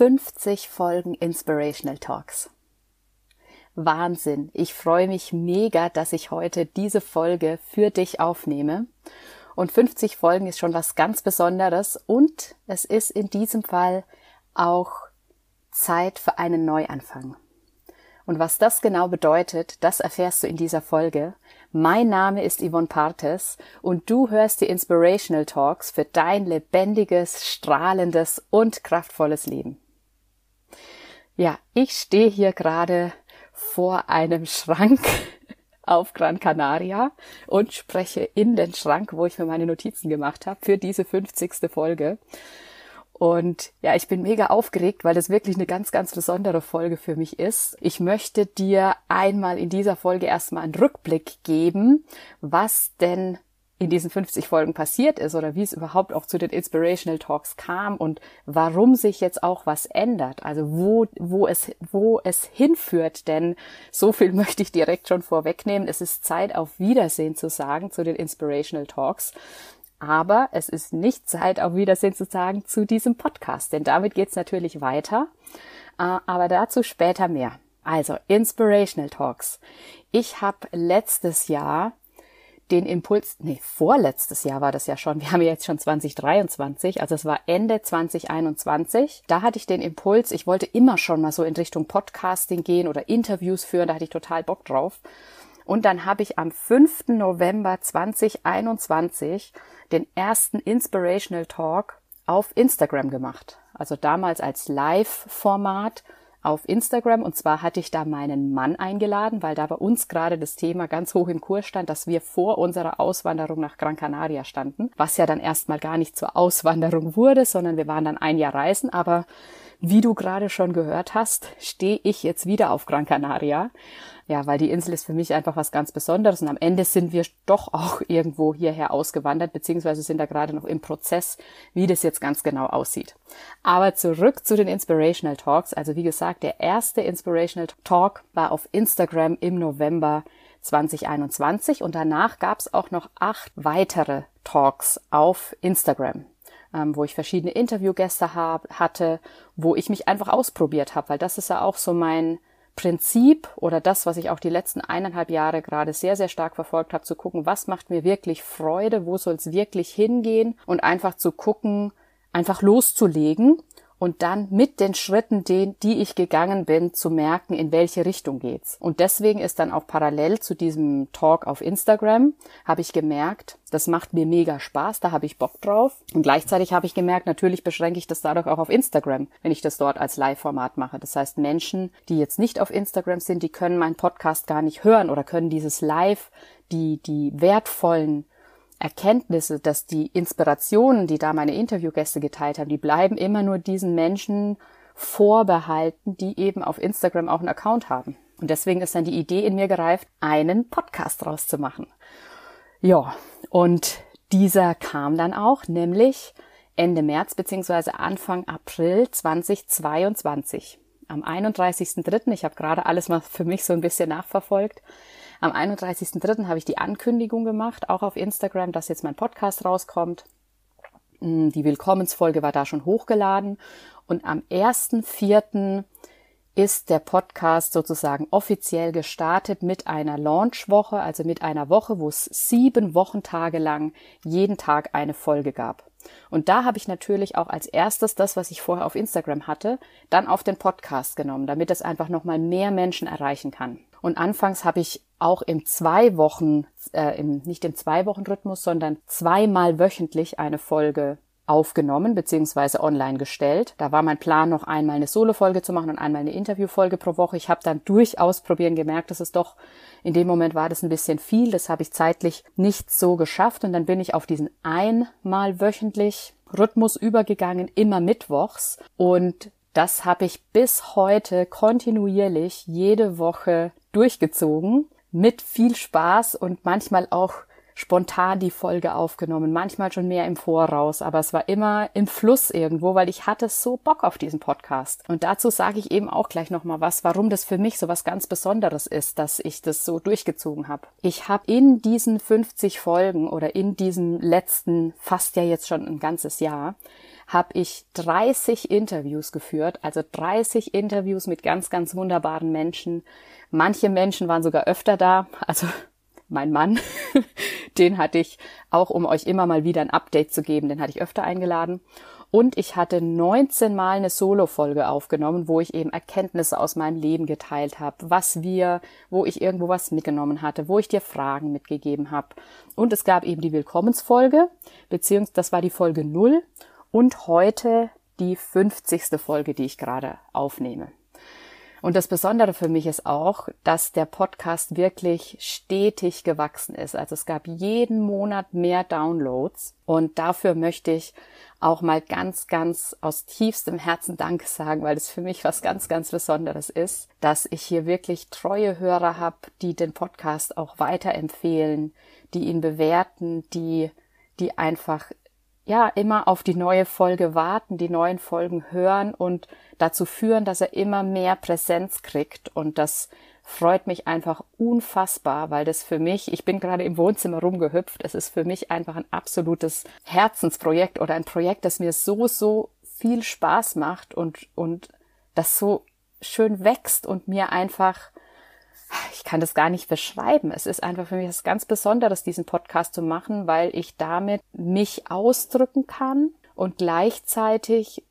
50 Folgen Inspirational Talks. Wahnsinn. Ich freue mich mega, dass ich heute diese Folge für dich aufnehme. Und 50 Folgen ist schon was ganz Besonderes und es ist in diesem Fall auch Zeit für einen Neuanfang. Und was das genau bedeutet, das erfährst du in dieser Folge. Mein Name ist Yvonne Partes und du hörst die Inspirational Talks für dein lebendiges, strahlendes und kraftvolles Leben. Ja, ich stehe hier gerade vor einem Schrank auf Gran Canaria und spreche in den Schrank, wo ich mir meine Notizen gemacht habe für diese 50. Folge. Und ja, ich bin mega aufgeregt, weil das wirklich eine ganz, ganz besondere Folge für mich ist. Ich möchte dir einmal in dieser Folge erstmal einen Rückblick geben, was denn in diesen 50 Folgen passiert ist oder wie es überhaupt auch zu den Inspirational Talks kam und warum sich jetzt auch was ändert. Also wo, wo es, wo es hinführt. Denn so viel möchte ich direkt schon vorwegnehmen. Es ist Zeit auf Wiedersehen zu sagen zu den Inspirational Talks. Aber es ist nicht Zeit, auf Wiedersehen zu sagen zu diesem Podcast, denn damit geht's natürlich weiter. Äh, aber dazu später mehr. Also, Inspirational Talks. Ich habe letztes Jahr den Impuls, nee, vorletztes Jahr war das ja schon, wir haben ja jetzt schon 2023, also es war Ende 2021, da hatte ich den Impuls, ich wollte immer schon mal so in Richtung Podcasting gehen oder Interviews führen, da hatte ich total Bock drauf. Und dann habe ich am 5. November 2021 den ersten Inspirational Talk auf Instagram gemacht. Also damals als Live-Format auf Instagram. Und zwar hatte ich da meinen Mann eingeladen, weil da bei uns gerade das Thema ganz hoch im Kurs stand, dass wir vor unserer Auswanderung nach Gran Canaria standen, was ja dann erstmal gar nicht zur Auswanderung wurde, sondern wir waren dann ein Jahr reisen. Aber wie du gerade schon gehört hast, stehe ich jetzt wieder auf Gran Canaria ja, weil die Insel ist für mich einfach was ganz Besonderes und am Ende sind wir doch auch irgendwo hierher ausgewandert, beziehungsweise sind da gerade noch im Prozess, wie das jetzt ganz genau aussieht. Aber zurück zu den Inspirational Talks. Also wie gesagt, der erste Inspirational Talk war auf Instagram im November 2021 und danach gab es auch noch acht weitere Talks auf Instagram. Ähm, wo ich verschiedene Interviewgäste hab, hatte, wo ich mich einfach ausprobiert habe, weil das ist ja auch so mein Prinzip oder das, was ich auch die letzten eineinhalb Jahre gerade sehr, sehr stark verfolgt habe, zu gucken, was macht mir wirklich Freude, wo soll es wirklich hingehen und einfach zu gucken, einfach loszulegen und dann mit den Schritten, die, die ich gegangen bin, zu merken, in welche Richtung geht's. Und deswegen ist dann auch parallel zu diesem Talk auf Instagram, habe ich gemerkt, das macht mir mega Spaß, da habe ich Bock drauf. Und gleichzeitig habe ich gemerkt, natürlich beschränke ich das dadurch auch auf Instagram, wenn ich das dort als Live-Format mache. Das heißt, Menschen, die jetzt nicht auf Instagram sind, die können meinen Podcast gar nicht hören oder können dieses Live, die, die wertvollen Erkenntnisse, dass die Inspirationen, die da meine Interviewgäste geteilt haben, die bleiben immer nur diesen Menschen vorbehalten, die eben auf Instagram auch einen Account haben. Und deswegen ist dann die Idee in mir gereift, einen Podcast draus zu machen. Ja, und dieser kam dann auch, nämlich Ende März beziehungsweise Anfang April 2022. Am 31.3., ich habe gerade alles mal für mich so ein bisschen nachverfolgt, am 31.03. habe ich die Ankündigung gemacht, auch auf Instagram, dass jetzt mein Podcast rauskommt. Mm, die Willkommensfolge war da schon hochgeladen. Und am 1.04. ist der Podcast sozusagen offiziell gestartet mit einer Launchwoche, also mit einer Woche, wo es sieben Wochentage lang jeden Tag eine Folge gab. Und da habe ich natürlich auch als erstes das, was ich vorher auf Instagram hatte, dann auf den Podcast genommen, damit es einfach nochmal mehr Menschen erreichen kann. Und anfangs habe ich auch im zwei Wochen, äh, im, nicht im zwei Wochen Rhythmus, sondern zweimal wöchentlich eine Folge aufgenommen beziehungsweise online gestellt. Da war mein Plan, noch einmal eine Solo-Folge zu machen und einmal eine Interview-Folge pro Woche. Ich habe dann durchaus probieren gemerkt, dass es doch in dem Moment war das ein bisschen viel. Das habe ich zeitlich nicht so geschafft und dann bin ich auf diesen einmal wöchentlich Rhythmus übergegangen, immer mittwochs und das habe ich bis heute kontinuierlich jede Woche durchgezogen mit viel Spaß und manchmal auch spontan die Folge aufgenommen, manchmal schon mehr im Voraus, aber es war immer im Fluss irgendwo, weil ich hatte so Bock auf diesen Podcast. Und dazu sage ich eben auch gleich nochmal was, warum das für mich so was ganz Besonderes ist, dass ich das so durchgezogen habe. Ich habe in diesen 50 Folgen oder in diesem letzten, fast ja jetzt schon ein ganzes Jahr, habe ich 30 Interviews geführt, also 30 Interviews mit ganz, ganz wunderbaren Menschen. Manche Menschen waren sogar öfter da, also mein Mann, den hatte ich auch, um euch immer mal wieder ein Update zu geben, den hatte ich öfter eingeladen. Und ich hatte 19 Mal eine Solo-Folge aufgenommen, wo ich eben Erkenntnisse aus meinem Leben geteilt habe, was wir, wo ich irgendwo was mitgenommen hatte, wo ich dir Fragen mitgegeben habe. Und es gab eben die Willkommensfolge, beziehungsweise das war die Folge 0 und heute die 50. Folge, die ich gerade aufnehme. Und das Besondere für mich ist auch, dass der Podcast wirklich stetig gewachsen ist. Also es gab jeden Monat mehr Downloads und dafür möchte ich auch mal ganz, ganz aus tiefstem Herzen Danke sagen, weil es für mich was ganz, ganz Besonderes ist, dass ich hier wirklich treue Hörer habe, die den Podcast auch weiterempfehlen, die ihn bewerten, die, die einfach ja immer auf die neue Folge warten, die neuen Folgen hören und dazu führen, dass er immer mehr Präsenz kriegt. Und das freut mich einfach unfassbar, weil das für mich, ich bin gerade im Wohnzimmer rumgehüpft, es ist für mich einfach ein absolutes Herzensprojekt oder ein Projekt, das mir so, so viel Spaß macht und, und das so schön wächst und mir einfach ich kann das gar nicht beschreiben. Es ist einfach für mich was ganz Besonderes, diesen Podcast zu machen, weil ich damit mich ausdrücken kann und gleichzeitig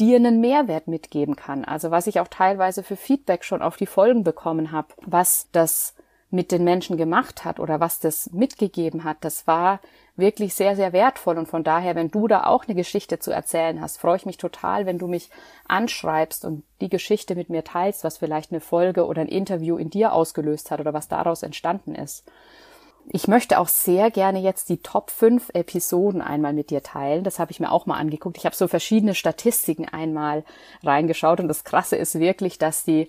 dir einen Mehrwert mitgeben kann. Also was ich auch teilweise für Feedback schon auf die Folgen bekommen habe, was das mit den Menschen gemacht hat oder was das mitgegeben hat, das war wirklich sehr, sehr wertvoll. Und von daher, wenn du da auch eine Geschichte zu erzählen hast, freue ich mich total, wenn du mich anschreibst und die Geschichte mit mir teilst, was vielleicht eine Folge oder ein Interview in dir ausgelöst hat oder was daraus entstanden ist. Ich möchte auch sehr gerne jetzt die Top 5 Episoden einmal mit dir teilen. Das habe ich mir auch mal angeguckt. Ich habe so verschiedene Statistiken einmal reingeschaut und das Krasse ist wirklich, dass die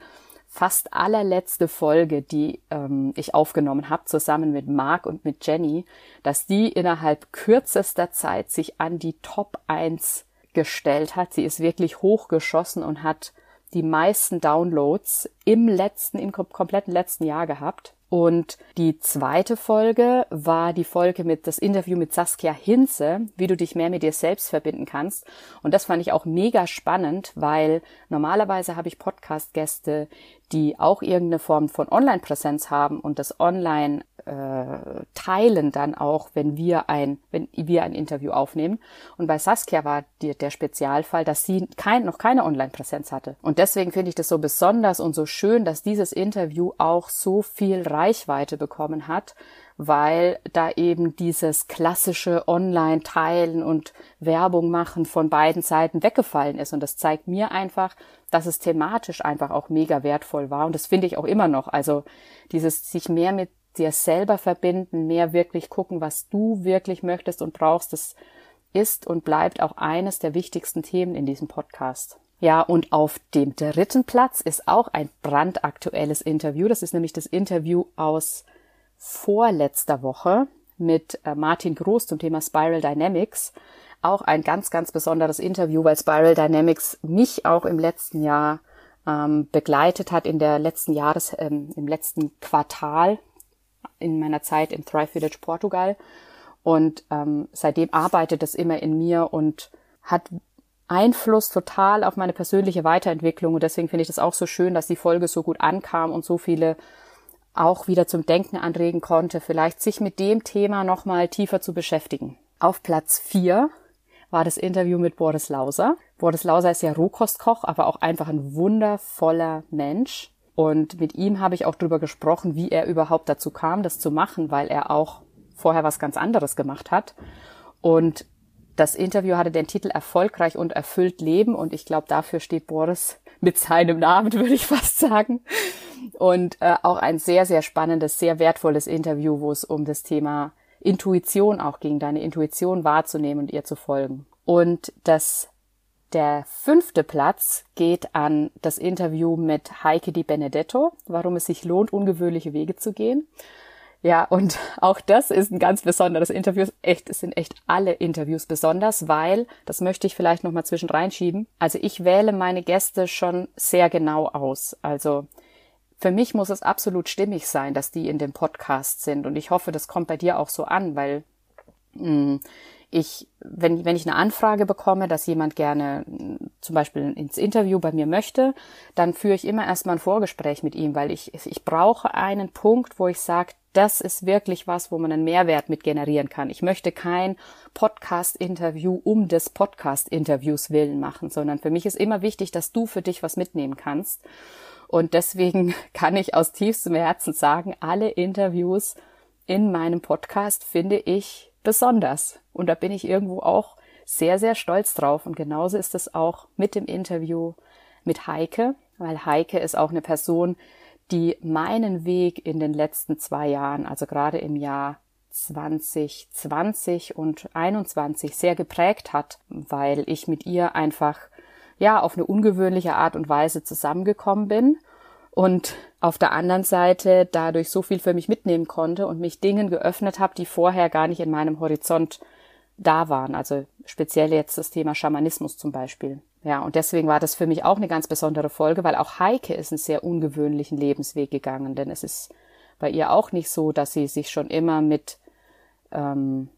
fast allerletzte Folge, die ähm, ich aufgenommen habe, zusammen mit Mark und mit Jenny, dass die innerhalb kürzester Zeit sich an die Top 1 gestellt hat. Sie ist wirklich hochgeschossen und hat die meisten Downloads im letzten, im kompletten letzten Jahr gehabt. Und die zweite Folge war die Folge mit das Interview mit Saskia Hinze, wie du dich mehr mit dir selbst verbinden kannst. Und das fand ich auch mega spannend, weil normalerweise habe ich Podcast-Gäste, die auch irgendeine Form von Online-Präsenz haben und das Online äh, teilen dann auch, wenn wir ein, wenn wir ein Interview aufnehmen. Und bei Saskia war die, der Spezialfall, dass sie kein, noch keine Online-Präsenz hatte. Und deswegen finde ich das so besonders und so schön, dass dieses Interview auch so viel Reichweite bekommen hat, weil da eben dieses klassische Online-Teilen und Werbung machen von beiden Seiten weggefallen ist. Und das zeigt mir einfach, dass es thematisch einfach auch mega wertvoll war. Und das finde ich auch immer noch. Also dieses sich mehr mit dir selber verbinden, mehr wirklich gucken, was du wirklich möchtest und brauchst, das ist und bleibt auch eines der wichtigsten Themen in diesem Podcast. Ja, und auf dem dritten Platz ist auch ein brandaktuelles Interview. Das ist nämlich das Interview aus vorletzter Woche mit äh, Martin Groß zum Thema Spiral Dynamics. Auch ein ganz, ganz besonderes Interview, weil Spiral Dynamics mich auch im letzten Jahr ähm, begleitet hat, in der letzten Jahres, ähm, im letzten Quartal in meiner Zeit im Thrive Village Portugal. Und ähm, seitdem arbeitet es immer in mir und hat Einfluss total auf meine persönliche Weiterentwicklung. Und deswegen finde ich das auch so schön, dass die Folge so gut ankam und so viele auch wieder zum Denken anregen konnte, vielleicht sich mit dem Thema nochmal tiefer zu beschäftigen. Auf Platz vier war das Interview mit Boris Lauser. Boris Lauser ist ja Rohkostkoch, aber auch einfach ein wundervoller Mensch. Und mit ihm habe ich auch darüber gesprochen, wie er überhaupt dazu kam, das zu machen, weil er auch vorher was ganz anderes gemacht hat. Und das Interview hatte den Titel Erfolgreich und erfüllt Leben und ich glaube, dafür steht Boris mit seinem Namen, würde ich fast sagen. Und äh, auch ein sehr, sehr spannendes, sehr wertvolles Interview, wo es um das Thema Intuition auch ging, deine Intuition wahrzunehmen und ihr zu folgen. Und das der fünfte Platz geht an das Interview mit Heike Di Benedetto, warum es sich lohnt, ungewöhnliche Wege zu gehen. Ja, und auch das ist ein ganz besonderes Interview. Echt, es sind echt alle Interviews besonders, weil, das möchte ich vielleicht nochmal zwischen reinschieben. Also ich wähle meine Gäste schon sehr genau aus. Also für mich muss es absolut stimmig sein, dass die in dem Podcast sind. Und ich hoffe, das kommt bei dir auch so an, weil mh, hm, ich, wenn, wenn ich eine Anfrage bekomme, dass jemand gerne zum Beispiel ins Interview bei mir möchte, dann führe ich immer erstmal ein Vorgespräch mit ihm, weil ich, ich brauche einen Punkt, wo ich sage, das ist wirklich was, wo man einen Mehrwert mit generieren kann. Ich möchte kein Podcast-Interview um des Podcast-Interviews willen machen, sondern für mich ist immer wichtig, dass du für dich was mitnehmen kannst. Und deswegen kann ich aus tiefstem Herzen sagen, alle Interviews in meinem Podcast finde ich besonders. Und da bin ich irgendwo auch sehr, sehr stolz drauf. Und genauso ist es auch mit dem Interview mit Heike, weil Heike ist auch eine Person, die meinen Weg in den letzten zwei Jahren, also gerade im Jahr 2020 und 2021 sehr geprägt hat, weil ich mit ihr einfach ja auf eine ungewöhnliche Art und Weise zusammengekommen bin und auf der anderen Seite dadurch so viel für mich mitnehmen konnte und mich Dingen geöffnet habe, die vorher gar nicht in meinem Horizont da waren. Also speziell jetzt das Thema Schamanismus zum Beispiel. Ja, und deswegen war das für mich auch eine ganz besondere Folge, weil auch Heike ist einen sehr ungewöhnlichen Lebensweg gegangen, denn es ist bei ihr auch nicht so, dass sie sich schon immer mit, ähm,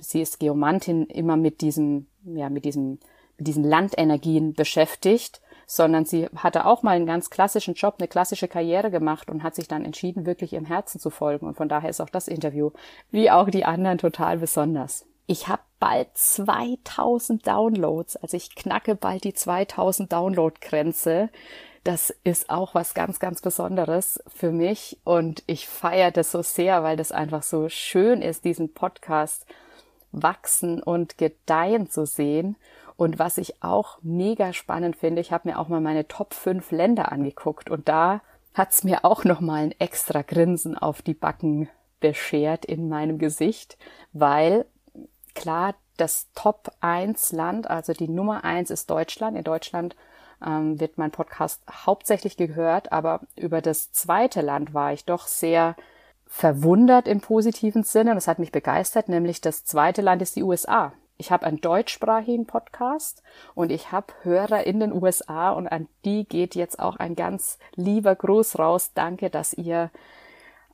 sie ist Geomantin, immer mit diesem, ja, mit diesem, mit diesen Landenergien beschäftigt, sondern sie hatte auch mal einen ganz klassischen Job, eine klassische Karriere gemacht und hat sich dann entschieden, wirklich ihrem Herzen zu folgen. Und von daher ist auch das Interview, wie auch die anderen, total besonders. Ich habe bald 2000 Downloads, also ich knacke bald die 2000 Download-Grenze. Das ist auch was ganz, ganz Besonderes für mich und ich feiere das so sehr, weil das einfach so schön ist, diesen Podcast wachsen und gedeihen zu sehen. Und was ich auch mega spannend finde, ich habe mir auch mal meine Top 5 Länder angeguckt und da hat's mir auch nochmal ein extra Grinsen auf die Backen beschert in meinem Gesicht, weil klar, das Top 1 Land, also die Nummer 1 ist Deutschland. In Deutschland ähm, wird mein Podcast hauptsächlich gehört, aber über das zweite Land war ich doch sehr verwundert im positiven Sinne. Das hat mich begeistert, nämlich das zweite Land ist die USA. Ich habe einen deutschsprachigen Podcast und ich habe Hörer in den USA und an die geht jetzt auch ein ganz lieber Gruß raus. Danke, dass ihr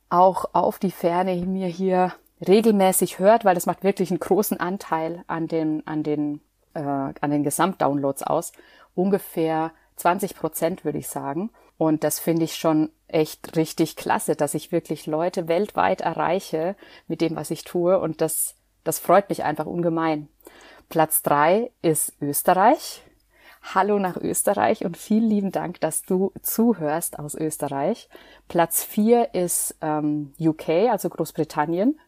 auch auf die Ferne mir hier regelmäßig hört, weil das macht wirklich einen großen Anteil an den, an den, äh, an den Gesamtdownloads aus. Ungefähr 20 Prozent, würde ich sagen. Und das finde ich schon echt richtig klasse, dass ich wirklich Leute weltweit erreiche mit dem, was ich tue. Und das, das freut mich einfach ungemein. Platz drei ist Österreich. Hallo nach Österreich und vielen lieben Dank, dass du zuhörst aus Österreich. Platz vier ist ähm, UK, also Großbritannien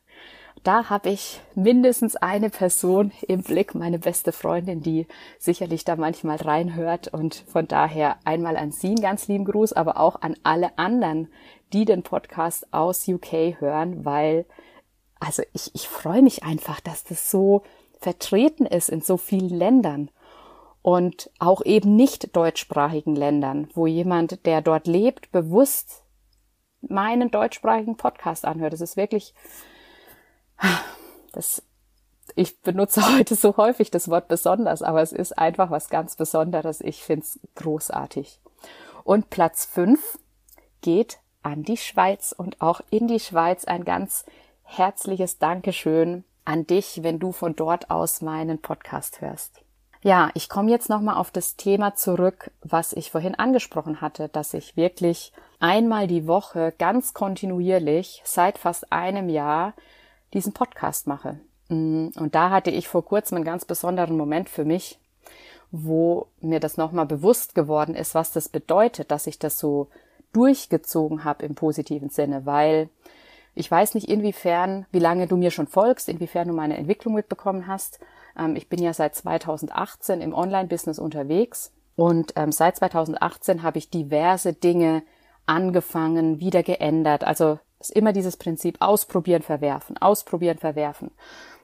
da habe ich mindestens eine Person im Blick, meine beste Freundin, die sicherlich da manchmal reinhört. Und von daher einmal an Sie einen ganz lieben Gruß, aber auch an alle anderen, die den Podcast aus UK hören, weil, also ich, ich freue mich einfach, dass das so vertreten ist in so vielen Ländern und auch eben nicht deutschsprachigen Ländern, wo jemand, der dort lebt, bewusst meinen deutschsprachigen Podcast anhört. Das ist wirklich das, ich benutze heute so häufig das Wort besonders, aber es ist einfach was ganz Besonderes. Ich finde es großartig. Und Platz fünf geht an die Schweiz und auch in die Schweiz ein ganz herzliches Dankeschön an dich, wenn du von dort aus meinen Podcast hörst. Ja, ich komme jetzt nochmal auf das Thema zurück, was ich vorhin angesprochen hatte, dass ich wirklich einmal die Woche ganz kontinuierlich seit fast einem Jahr diesen Podcast mache. Mm, und da hatte ich vor kurzem einen ganz besonderen Moment für mich, wo mir das nochmal bewusst geworden ist, was das bedeutet, dass ich das so durchgezogen habe im positiven Sinne, weil ich weiß nicht inwiefern, wie lange du mir schon folgst, inwiefern du meine Entwicklung mitbekommen hast. Ähm, ich bin ja seit 2018 im Online-Business unterwegs und ähm, seit 2018 habe ich diverse Dinge angefangen, wieder geändert. Also ist immer dieses Prinzip ausprobieren, verwerfen, ausprobieren, verwerfen.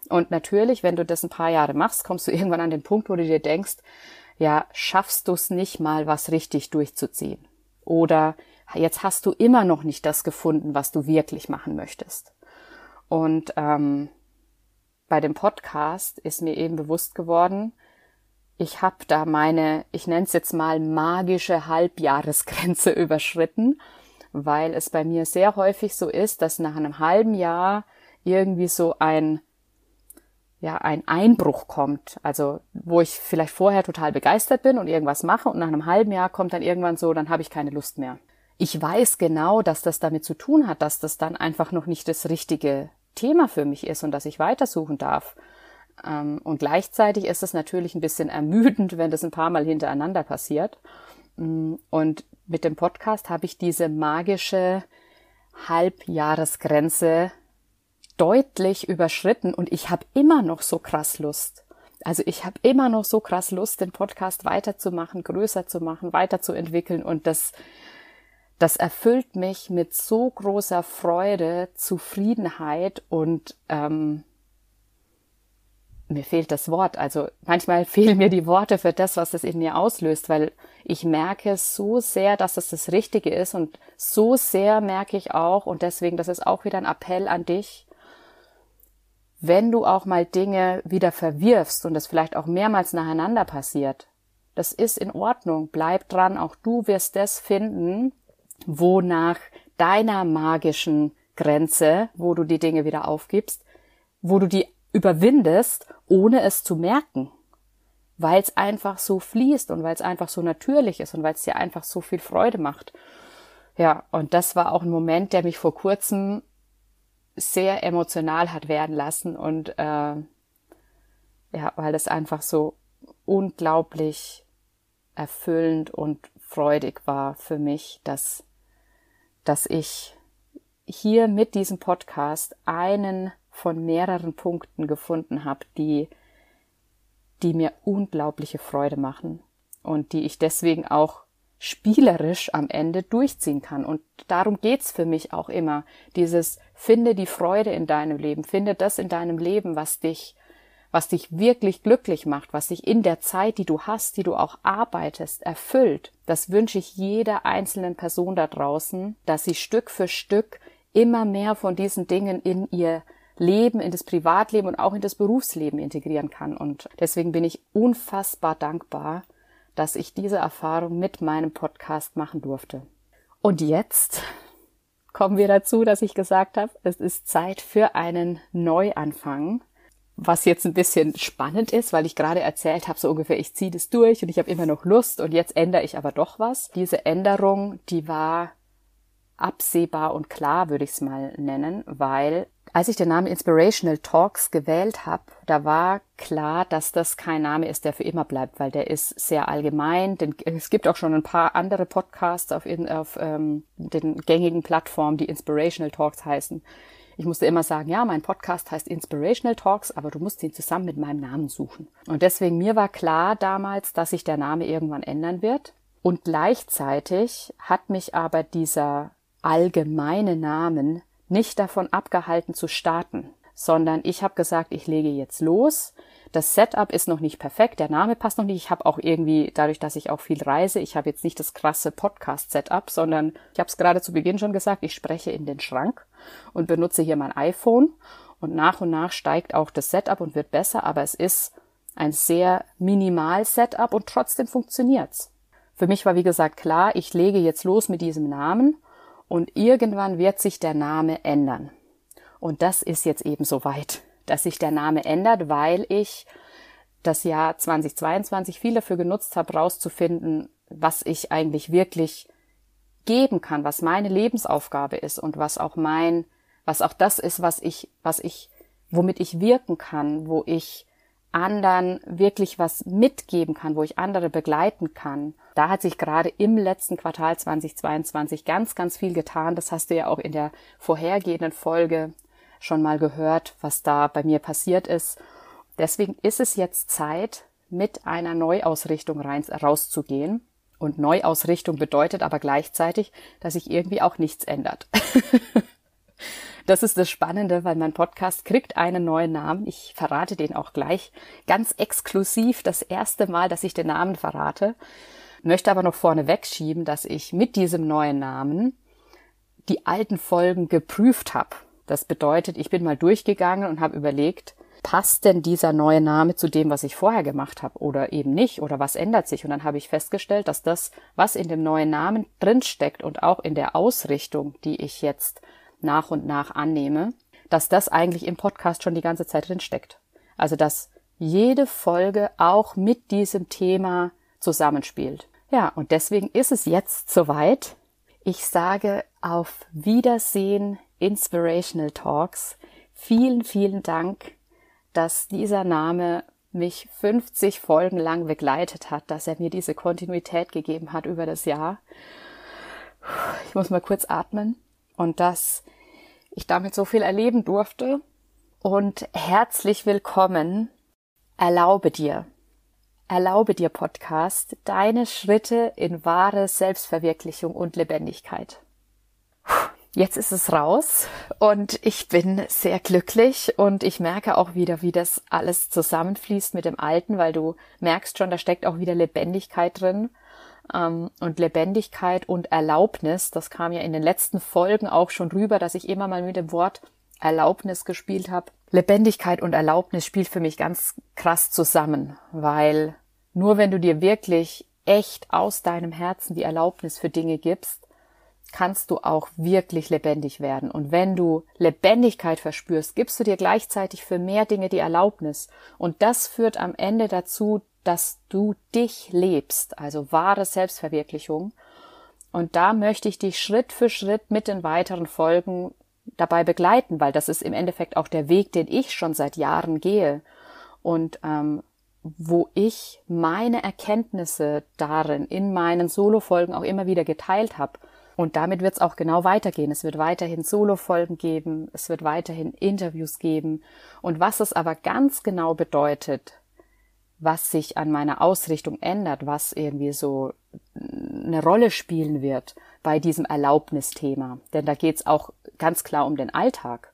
Und natürlich, wenn du das ein paar Jahre machst, kommst du irgendwann an den Punkt, wo du dir denkst, ja, schaffst du es nicht mal, was richtig durchzuziehen. Oder jetzt hast du immer noch nicht das gefunden, was du wirklich machen möchtest. Und ähm, bei dem Podcast ist mir eben bewusst geworden, ich habe da meine, ich nenne es jetzt mal magische Halbjahresgrenze überschritten weil es bei mir sehr häufig so ist, dass nach einem halben Jahr irgendwie so ein ja, ein Einbruch kommt. Also, wo ich vielleicht vorher total begeistert bin und irgendwas mache und nach einem halben Jahr kommt dann irgendwann so, dann habe ich keine Lust mehr. Ich weiß genau, dass das damit zu tun hat, dass das dann einfach noch nicht das richtige Thema für mich ist und dass ich weitersuchen darf. Ähm, und gleichzeitig ist es natürlich ein bisschen ermüdend, wenn das ein paar Mal hintereinander passiert. Mm, und mit dem Podcast habe ich diese magische Halbjahresgrenze deutlich überschritten und ich habe immer noch so krass Lust. Also ich habe immer noch so krass Lust, den Podcast weiterzumachen, größer zu machen, weiterzuentwickeln und das, das erfüllt mich mit so großer Freude, Zufriedenheit und ähm, mir fehlt das Wort. Also manchmal fehlen mir die Worte für das, was das in mir auslöst, weil ich merke so sehr, dass es das Richtige ist und so sehr merke ich auch und deswegen, das ist auch wieder ein Appell an dich, wenn du auch mal Dinge wieder verwirfst und das vielleicht auch mehrmals nacheinander passiert, das ist in Ordnung. Bleib dran. Auch du wirst das finden, wo nach deiner magischen Grenze, wo du die Dinge wieder aufgibst, wo du die überwindest, ohne es zu merken. Weil es einfach so fließt und weil es einfach so natürlich ist und weil es dir einfach so viel Freude macht. Ja, und das war auch ein Moment, der mich vor kurzem sehr emotional hat werden lassen und äh, ja, weil das einfach so unglaublich erfüllend und freudig war für mich, dass, dass ich hier mit diesem Podcast einen von mehreren Punkten gefunden habe, die, die mir unglaubliche Freude machen und die ich deswegen auch spielerisch am Ende durchziehen kann. Und darum geht's für mich auch immer. Dieses finde die Freude in deinem Leben, finde das in deinem Leben, was dich, was dich wirklich glücklich macht, was dich in der Zeit, die du hast, die du auch arbeitest, erfüllt. Das wünsche ich jeder einzelnen Person da draußen, dass sie Stück für Stück immer mehr von diesen Dingen in ihr Leben, in das Privatleben und auch in das Berufsleben integrieren kann. Und deswegen bin ich unfassbar dankbar, dass ich diese Erfahrung mit meinem Podcast machen durfte. Und jetzt kommen wir dazu, dass ich gesagt habe, es ist Zeit für einen Neuanfang. Was jetzt ein bisschen spannend ist, weil ich gerade erzählt habe, so ungefähr, ich ziehe das durch und ich habe immer noch Lust und jetzt ändere ich aber doch was. Diese Änderung, die war absehbar und klar, würde ich es mal nennen, weil als ich den Namen Inspirational Talks gewählt habe, da war klar, dass das kein Name ist, der für immer bleibt, weil der ist sehr allgemein. Denn es gibt auch schon ein paar andere Podcasts auf, in, auf ähm, den gängigen Plattformen, die Inspirational Talks heißen. Ich musste immer sagen, ja, mein Podcast heißt Inspirational Talks, aber du musst ihn zusammen mit meinem Namen suchen. Und deswegen mir war klar damals, dass sich der Name irgendwann ändern wird. Und gleichzeitig hat mich aber dieser allgemeine Namen nicht davon abgehalten zu starten, sondern ich habe gesagt, ich lege jetzt los. Das Setup ist noch nicht perfekt, der Name passt noch nicht. Ich habe auch irgendwie, dadurch, dass ich auch viel reise, ich habe jetzt nicht das krasse Podcast-Setup, sondern ich habe es gerade zu Beginn schon gesagt, ich spreche in den Schrank und benutze hier mein iPhone. Und nach und nach steigt auch das Setup und wird besser, aber es ist ein sehr minimal Setup und trotzdem funktioniert's. Für mich war wie gesagt klar, ich lege jetzt los mit diesem Namen und irgendwann wird sich der Name ändern. Und das ist jetzt eben so weit, dass sich der Name ändert, weil ich das Jahr 2022 viel dafür genutzt habe, rauszufinden, was ich eigentlich wirklich geben kann, was meine Lebensaufgabe ist und was auch mein, was auch das ist, was ich, was ich, womit ich wirken kann, wo ich anderen wirklich was mitgeben kann, wo ich andere begleiten kann. Da hat sich gerade im letzten Quartal 2022 ganz, ganz viel getan. Das hast du ja auch in der vorhergehenden Folge schon mal gehört, was da bei mir passiert ist. Deswegen ist es jetzt Zeit, mit einer Neuausrichtung rein, rauszugehen. Und Neuausrichtung bedeutet aber gleichzeitig, dass sich irgendwie auch nichts ändert. Das ist das Spannende, weil mein Podcast kriegt einen neuen Namen. Ich verrate den auch gleich ganz exklusiv das erste Mal, dass ich den Namen verrate. Möchte aber noch vorne wegschieben, dass ich mit diesem neuen Namen die alten Folgen geprüft habe. Das bedeutet, ich bin mal durchgegangen und habe überlegt, passt denn dieser neue Name zu dem, was ich vorher gemacht habe oder eben nicht oder was ändert sich? Und dann habe ich festgestellt, dass das, was in dem neuen Namen drinsteckt und auch in der Ausrichtung, die ich jetzt nach und nach annehme, dass das eigentlich im Podcast schon die ganze Zeit drin steckt. Also, dass jede Folge auch mit diesem Thema zusammenspielt. Ja, und deswegen ist es jetzt soweit. Ich sage auf Wiedersehen Inspirational Talks. Vielen, vielen Dank, dass dieser Name mich 50 Folgen lang begleitet hat, dass er mir diese Kontinuität gegeben hat über das Jahr. Ich muss mal kurz atmen und dass ich damit so viel erleben durfte. Und herzlich willkommen. Erlaube dir, erlaube dir Podcast, deine Schritte in wahre Selbstverwirklichung und Lebendigkeit. Jetzt ist es raus und ich bin sehr glücklich und ich merke auch wieder, wie das alles zusammenfließt mit dem Alten, weil du merkst schon, da steckt auch wieder Lebendigkeit drin. Ähm, und Lebendigkeit und Erlaubnis, das kam ja in den letzten Folgen auch schon rüber, dass ich immer mal mit dem Wort Erlaubnis gespielt habe. Lebendigkeit und Erlaubnis spielt für mich ganz krass zusammen, weil nur wenn du dir wirklich echt aus deinem Herzen die Erlaubnis für Dinge gibst, kannst du auch wirklich lebendig werden. Und wenn du Lebendigkeit verspürst, gibst du dir gleichzeitig für mehr Dinge die Erlaubnis. Und das führt am Ende dazu, dass du dich lebst, also wahre Selbstverwirklichung. Und da möchte ich dich Schritt für Schritt mit den weiteren Folgen dabei begleiten, weil das ist im Endeffekt auch der Weg, den ich schon seit Jahren gehe. Und ähm, wo ich meine Erkenntnisse darin in meinen Solo-Folgen auch immer wieder geteilt habe. Und damit wird es auch genau weitergehen. Es wird weiterhin Solo-Folgen geben, es wird weiterhin Interviews geben. Und was es aber ganz genau bedeutet, was sich an meiner Ausrichtung ändert, was irgendwie so eine Rolle spielen wird bei diesem Erlaubnisthema. Denn da geht es auch ganz klar um den Alltag,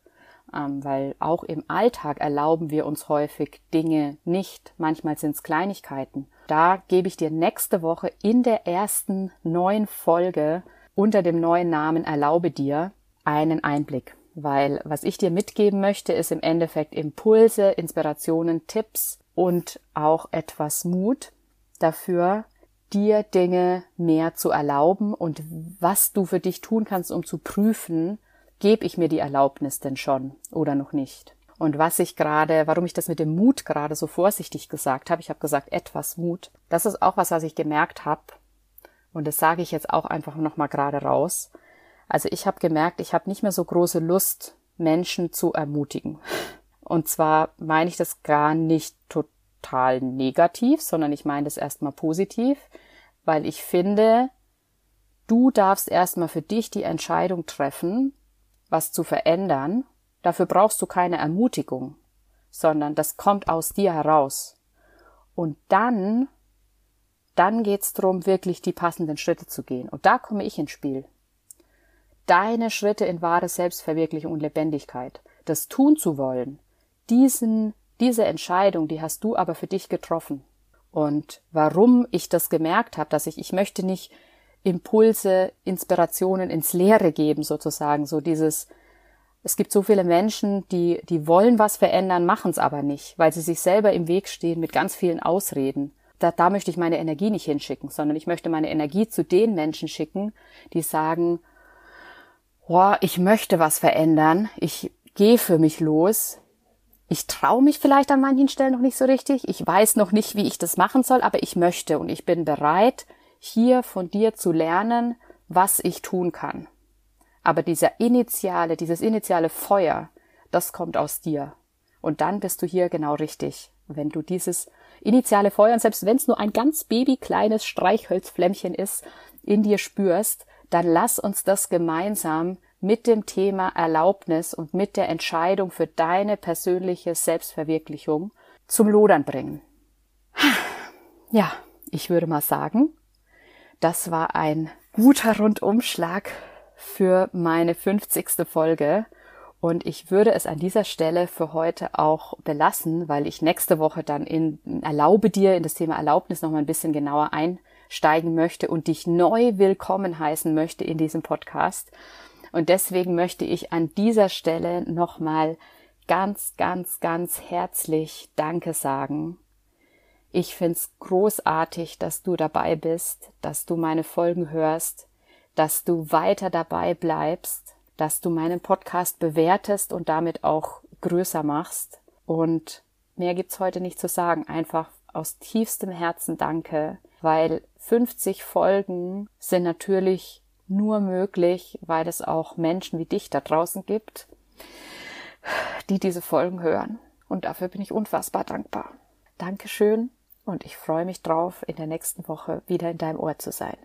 ähm, weil auch im Alltag erlauben wir uns häufig Dinge nicht. Manchmal sind es Kleinigkeiten. Da gebe ich dir nächste Woche in der ersten neuen Folge unter dem neuen Namen Erlaube dir einen Einblick. Weil was ich dir mitgeben möchte, ist im Endeffekt Impulse, Inspirationen, Tipps und auch etwas Mut dafür, dir Dinge mehr zu erlauben und was du für dich tun kannst, um zu prüfen, gebe ich mir die Erlaubnis denn schon oder noch nicht. Und was ich gerade, warum ich das mit dem Mut gerade so vorsichtig gesagt habe, ich habe gesagt etwas Mut, das ist auch was, was ich gemerkt habe, und das sage ich jetzt auch einfach nochmal gerade raus. Also ich habe gemerkt, ich habe nicht mehr so große Lust, Menschen zu ermutigen. Und zwar meine ich das gar nicht total negativ, sondern ich meine das erstmal positiv, weil ich finde, du darfst erstmal für dich die Entscheidung treffen, was zu verändern. Dafür brauchst du keine Ermutigung, sondern das kommt aus dir heraus. Und dann dann geht's drum, wirklich die passenden Schritte zu gehen. Und da komme ich ins Spiel. Deine Schritte in wahre Selbstverwirklichung und Lebendigkeit, das tun zu wollen, diesen, diese Entscheidung, die hast du aber für dich getroffen. Und warum ich das gemerkt habe, dass ich, ich möchte nicht Impulse, Inspirationen ins Leere geben, sozusagen, so dieses, es gibt so viele Menschen, die, die wollen was verändern, machen es aber nicht, weil sie sich selber im Weg stehen mit ganz vielen Ausreden da, da möchte ich meine Energie nicht hinschicken, sondern ich möchte meine Energie zu den Menschen schicken, die sagen, boah, ich möchte was verändern, ich gehe für mich los, ich traue mich vielleicht an manchen Stellen noch nicht so richtig, ich weiß noch nicht, wie ich das machen soll, aber ich möchte und ich bin bereit, hier von dir zu lernen, was ich tun kann. Aber dieser initiale, dieses initiale Feuer, das kommt aus dir. Und dann bist du hier genau richtig, wenn du dieses initiale Feuer, und selbst wenn es nur ein ganz babykleines Streichholzflämmchen ist, in dir spürst, dann lass uns das gemeinsam mit dem Thema Erlaubnis und mit der Entscheidung für deine persönliche Selbstverwirklichung zum Lodern bringen. Ja, ich würde mal sagen, das war ein guter Rundumschlag für meine 50. Folge und ich würde es an dieser Stelle für heute auch belassen, weil ich nächste Woche dann in Erlaube dir in das Thema Erlaubnis noch mal ein bisschen genauer einsteigen möchte und dich neu willkommen heißen möchte in diesem Podcast. Und deswegen möchte ich an dieser Stelle nochmal ganz, ganz, ganz herzlich Danke sagen. Ich find's großartig, dass du dabei bist, dass du meine Folgen hörst, dass du weiter dabei bleibst dass du meinen Podcast bewertest und damit auch größer machst. Und mehr gibt's heute nicht zu sagen. Einfach aus tiefstem Herzen danke, weil 50 Folgen sind natürlich nur möglich, weil es auch Menschen wie dich da draußen gibt, die diese Folgen hören. Und dafür bin ich unfassbar dankbar. Dankeschön und ich freue mich drauf, in der nächsten Woche wieder in deinem Ohr zu sein.